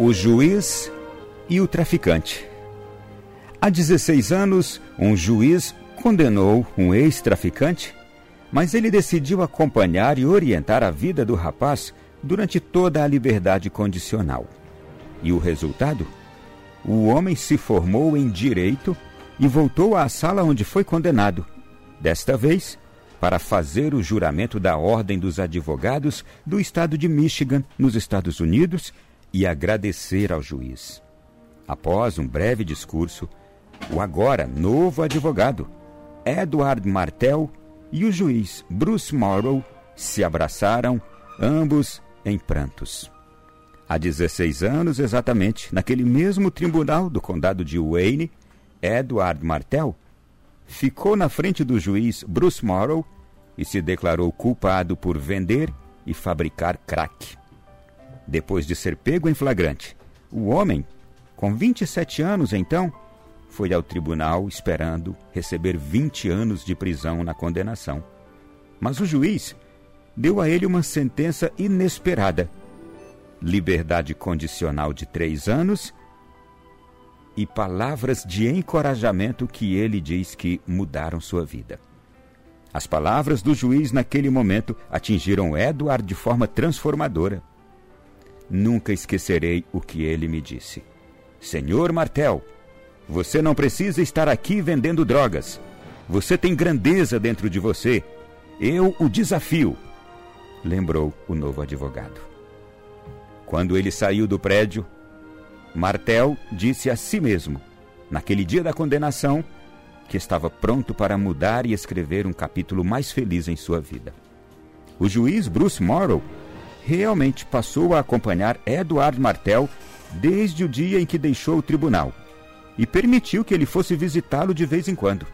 O juiz e o traficante. Há 16 anos, um juiz condenou um ex-traficante, mas ele decidiu acompanhar e orientar a vida do rapaz durante toda a liberdade condicional. E o resultado? O homem se formou em direito e voltou à sala onde foi condenado. Desta vez, para fazer o juramento da Ordem dos Advogados do Estado de Michigan, nos Estados Unidos, e agradecer ao juiz. Após um breve discurso, o agora novo advogado, Edward Martel, e o juiz Bruce Morrow se abraçaram, ambos em prantos. Há 16 anos, exatamente, naquele mesmo tribunal do condado de Wayne, Edward Martel ficou na frente do juiz Bruce Morrow e se declarou culpado por vender e fabricar crack. Depois de ser pego em flagrante, o homem, com 27 anos então, foi ao tribunal esperando receber 20 anos de prisão na condenação. Mas o juiz deu a ele uma sentença inesperada: liberdade condicional de três anos e palavras de encorajamento que ele diz que mudaram sua vida. As palavras do juiz naquele momento atingiram Edward de forma transformadora. Nunca esquecerei o que ele me disse. Senhor Martel, você não precisa estar aqui vendendo drogas. Você tem grandeza dentro de você. Eu o desafio, lembrou o novo advogado. Quando ele saiu do prédio, Martel disse a si mesmo, naquele dia da condenação, que estava pronto para mudar e escrever um capítulo mais feliz em sua vida. O juiz Bruce Morrow realmente passou a acompanhar Edward Martel desde o dia em que deixou o tribunal e permitiu que ele fosse visitá-lo de vez em quando.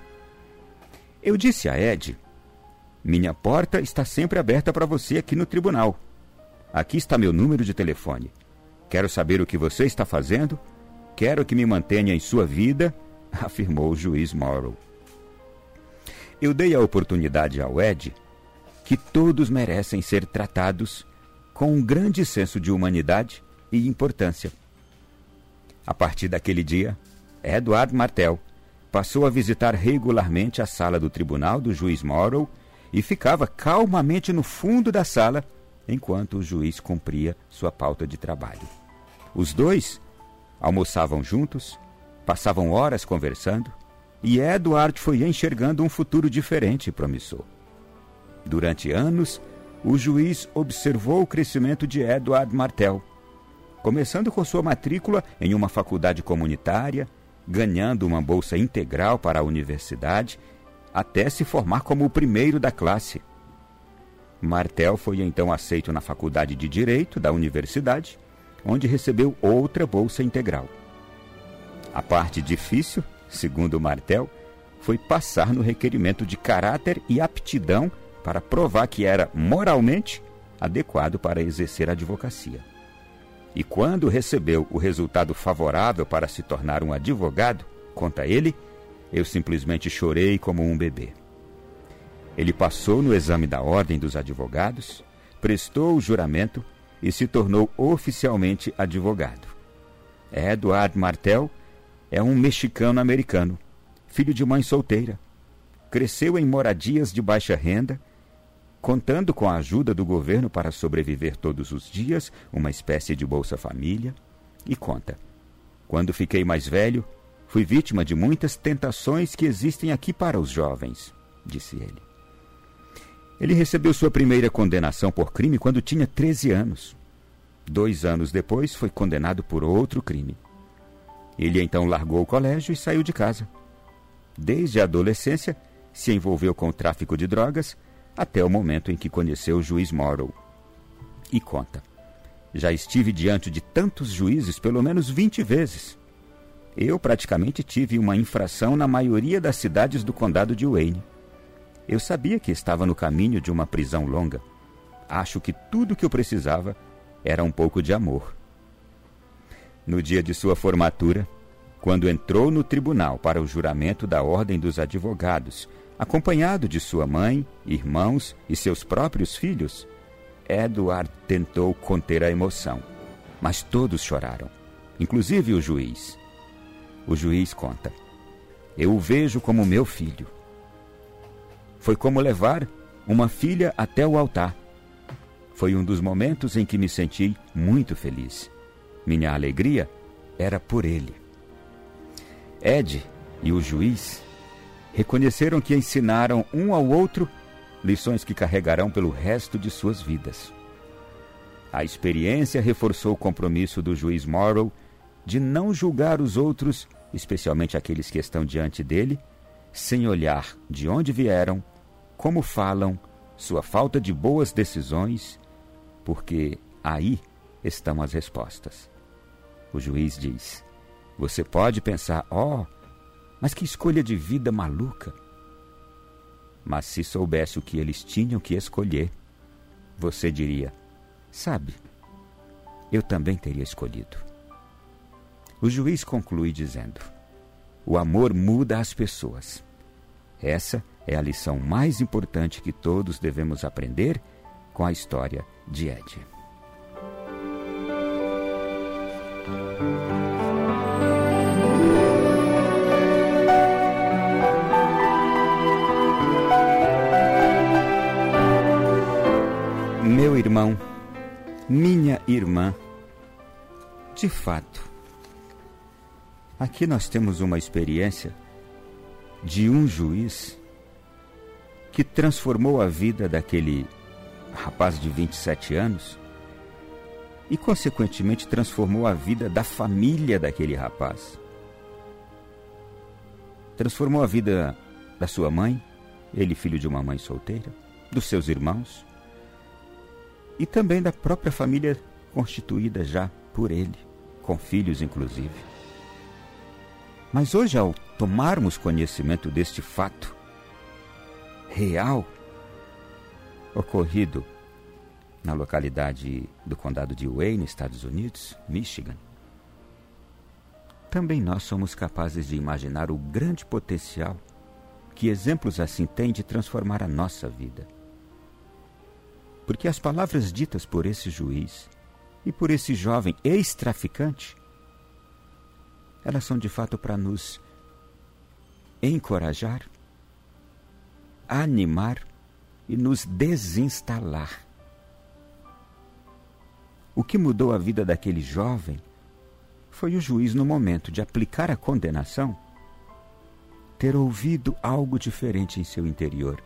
Eu disse a Ed: Minha porta está sempre aberta para você aqui no tribunal. Aqui está meu número de telefone. Quero saber o que você está fazendo. Quero que me mantenha em sua vida, afirmou o juiz Morrow. Eu dei a oportunidade ao Ed que todos merecem ser tratados com um grande senso de humanidade e importância. A partir daquele dia, Edward Martel passou a visitar regularmente a sala do tribunal do juiz Morrow e ficava calmamente no fundo da sala enquanto o juiz cumpria sua pauta de trabalho. Os dois almoçavam juntos, passavam horas conversando, e Edward foi enxergando um futuro diferente e promissor. Durante anos, o juiz observou o crescimento de Edward Martel, começando com sua matrícula em uma faculdade comunitária, ganhando uma bolsa integral para a universidade, até se formar como o primeiro da classe. Martel foi então aceito na Faculdade de Direito da universidade onde recebeu outra bolsa integral. A parte difícil, segundo Martel, foi passar no requerimento de caráter e aptidão para provar que era moralmente adequado para exercer a advocacia. E quando recebeu o resultado favorável para se tornar um advogado, conta ele, eu simplesmente chorei como um bebê. Ele passou no exame da Ordem dos Advogados, prestou o juramento e se tornou oficialmente advogado. Edward Martel é um mexicano-americano, filho de mãe solteira. Cresceu em moradias de baixa renda, contando com a ajuda do governo para sobreviver todos os dias, uma espécie de Bolsa Família, e conta: Quando fiquei mais velho, fui vítima de muitas tentações que existem aqui para os jovens, disse ele. Ele recebeu sua primeira condenação por crime quando tinha 13 anos. Dois anos depois, foi condenado por outro crime. Ele então largou o colégio e saiu de casa. Desde a adolescência, se envolveu com o tráfico de drogas até o momento em que conheceu o juiz Morrow. E conta: Já estive diante de tantos juízes pelo menos 20 vezes. Eu praticamente tive uma infração na maioria das cidades do condado de Wayne. Eu sabia que estava no caminho de uma prisão longa. Acho que tudo o que eu precisava era um pouco de amor. No dia de sua formatura, quando entrou no tribunal para o juramento da Ordem dos Advogados, acompanhado de sua mãe, irmãos e seus próprios filhos, Edward tentou conter a emoção, mas todos choraram, inclusive o juiz. O juiz conta: Eu o vejo como meu filho. Foi como levar uma filha até o altar. Foi um dos momentos em que me senti muito feliz. Minha alegria era por ele. Ed e o juiz reconheceram que ensinaram um ao outro lições que carregarão pelo resto de suas vidas. A experiência reforçou o compromisso do juiz Morrow de não julgar os outros, especialmente aqueles que estão diante dele, sem olhar de onde vieram, como falam, sua falta de boas decisões, porque aí estão as respostas. O juiz diz: Você pode pensar, ó, oh, mas que escolha de vida maluca! Mas se soubesse o que eles tinham que escolher, você diria: Sabe, eu também teria escolhido. O juiz conclui dizendo: O amor muda as pessoas. Essa é a lição mais importante que todos devemos aprender com a história de Ed. Irmão, minha irmã, de fato, aqui nós temos uma experiência de um juiz que transformou a vida daquele rapaz de 27 anos e, consequentemente, transformou a vida da família daquele rapaz. Transformou a vida da sua mãe, ele filho de uma mãe solteira, dos seus irmãos e também da própria família constituída já por ele, com filhos inclusive. Mas hoje, ao tomarmos conhecimento deste fato real ocorrido na localidade do condado de Wayne, Estados Unidos, Michigan, também nós somos capazes de imaginar o grande potencial que exemplos assim têm de transformar a nossa vida. Porque as palavras ditas por esse juiz e por esse jovem ex-traficante, elas são de fato para nos encorajar, animar e nos desinstalar. O que mudou a vida daquele jovem foi o juiz, no momento de aplicar a condenação, ter ouvido algo diferente em seu interior.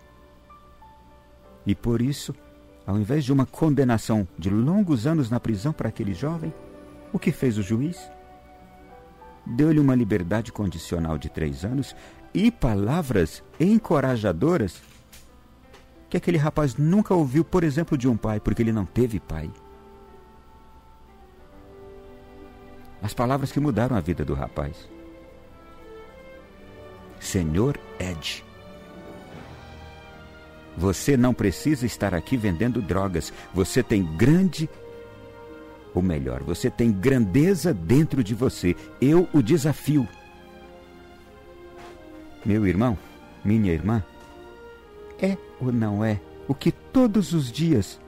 E por isso, ao invés de uma condenação de longos anos na prisão para aquele jovem, o que fez o juiz? Deu-lhe uma liberdade condicional de três anos e palavras encorajadoras que aquele rapaz nunca ouviu, por exemplo, de um pai, porque ele não teve pai. As palavras que mudaram a vida do rapaz. Senhor Ed. Você não precisa estar aqui vendendo drogas. Você tem grande. Ou melhor, você tem grandeza dentro de você. Eu o desafio. Meu irmão, minha irmã, é ou não é o que todos os dias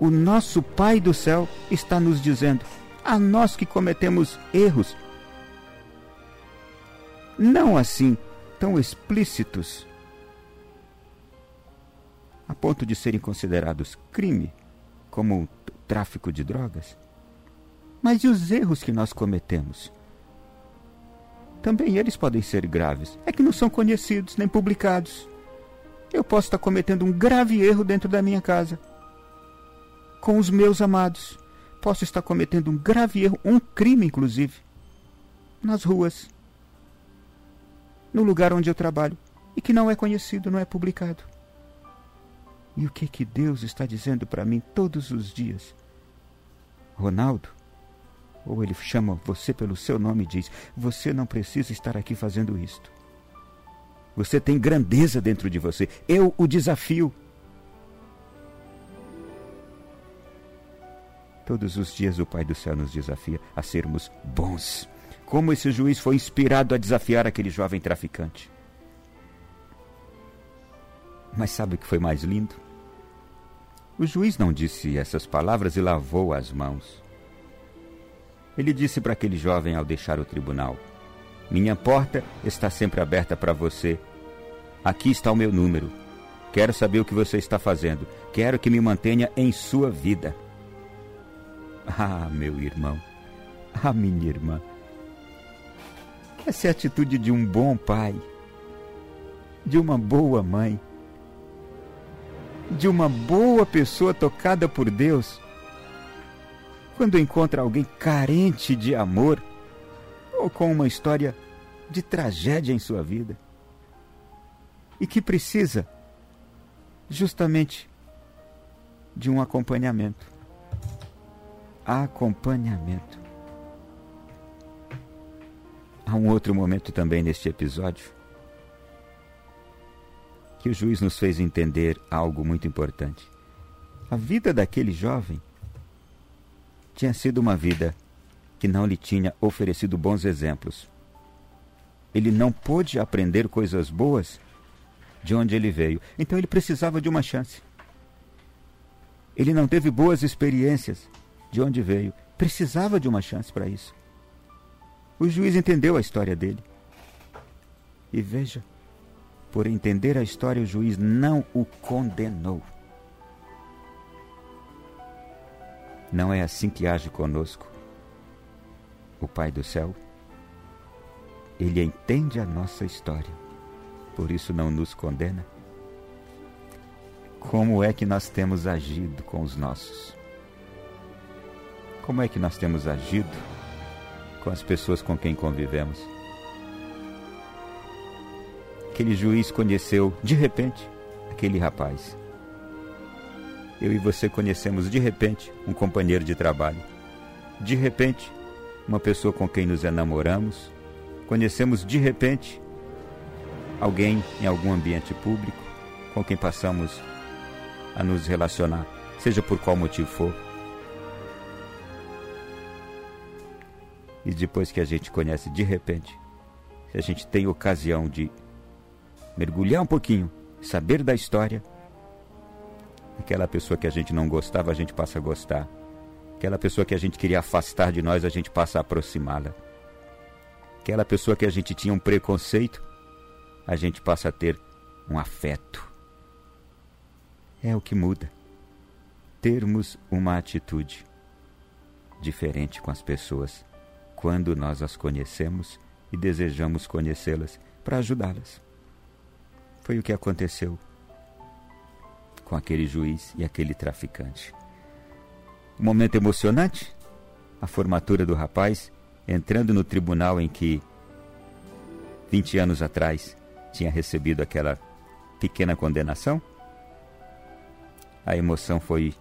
o nosso Pai do céu está nos dizendo, a nós que cometemos erros, não assim tão explícitos, ponto de serem considerados crime, como o tráfico de drogas. Mas e os erros que nós cometemos? Também eles podem ser graves, é que não são conhecidos nem publicados eu posso estar cometendo um grave erro dentro da minha casa. Com os meus amados. Posso estar cometendo um grave erro, um crime, inclusive. Nas ruas. No lugar onde eu trabalho. E que não é conhecido, não é publicado. E o que que Deus está dizendo para mim todos os dias? Ronaldo, ou ele chama você pelo seu nome e diz: Você não precisa estar aqui fazendo isto. Você tem grandeza dentro de você. Eu o desafio. Todos os dias o Pai do céu nos desafia a sermos bons. Como esse juiz foi inspirado a desafiar aquele jovem traficante. Mas sabe o que foi mais lindo? O juiz não disse essas palavras e lavou as mãos. Ele disse para aquele jovem ao deixar o tribunal: Minha porta está sempre aberta para você. Aqui está o meu número. Quero saber o que você está fazendo. Quero que me mantenha em sua vida. Ah, meu irmão. Ah, minha irmã. Essa é a atitude de um bom pai, de uma boa mãe, de uma boa pessoa tocada por Deus. Quando encontra alguém carente de amor ou com uma história de tragédia em sua vida e que precisa justamente de um acompanhamento. Acompanhamento. Há um outro momento também neste episódio que o juiz nos fez entender algo muito importante. A vida daquele jovem tinha sido uma vida que não lhe tinha oferecido bons exemplos. Ele não pôde aprender coisas boas de onde ele veio, então ele precisava de uma chance. Ele não teve boas experiências de onde veio, precisava de uma chance para isso. O juiz entendeu a história dele. E veja, por entender a história, o juiz não o condenou. Não é assim que age conosco o Pai do céu. Ele entende a nossa história, por isso não nos condena. Como é que nós temos agido com os nossos? Como é que nós temos agido com as pessoas com quem convivemos. Aquele juiz conheceu de repente aquele rapaz. Eu e você conhecemos de repente um companheiro de trabalho. De repente, uma pessoa com quem nos enamoramos. Conhecemos de repente alguém em algum ambiente público com quem passamos a nos relacionar, seja por qual motivo for. E depois que a gente conhece de repente, se a gente tem ocasião de mergulhar um pouquinho, saber da história, aquela pessoa que a gente não gostava, a gente passa a gostar. Aquela pessoa que a gente queria afastar de nós, a gente passa a aproximá-la. Aquela pessoa que a gente tinha um preconceito, a gente passa a ter um afeto. É o que muda. Termos uma atitude diferente com as pessoas quando nós as conhecemos e desejamos conhecê-las para ajudá-las. Foi o que aconteceu com aquele juiz e aquele traficante. Um momento emocionante, a formatura do rapaz entrando no tribunal em que 20 anos atrás tinha recebido aquela pequena condenação. A emoção foi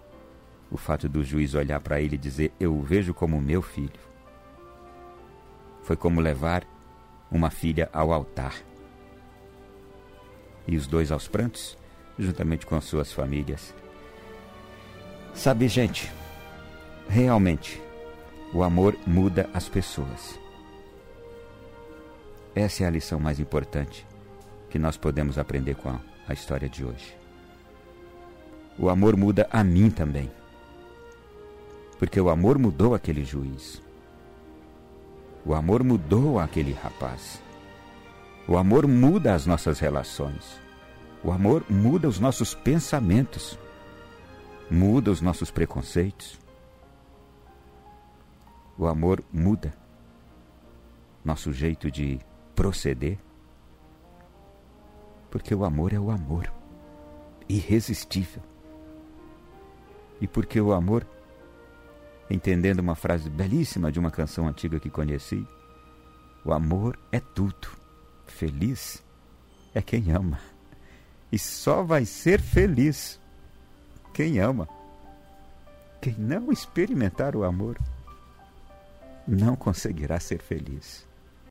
o fato do juiz olhar para ele e dizer: Eu o vejo como meu filho foi como levar uma filha ao altar. E os dois aos prantos, juntamente com as suas famílias. Sabe, gente, realmente, o amor muda as pessoas. Essa é a lição mais importante que nós podemos aprender com a, a história de hoje. O amor muda a mim também. Porque o amor mudou aquele juiz. O amor mudou aquele rapaz. O amor muda as nossas relações. O amor muda os nossos pensamentos. Muda os nossos preconceitos. O amor muda nosso jeito de proceder. Porque o amor é o amor, irresistível. E porque o amor entendendo uma frase belíssima de uma canção antiga que conheci: O amor é tudo, feliz é quem ama. E só vai ser feliz quem ama. Quem não experimentar o amor não conseguirá ser feliz.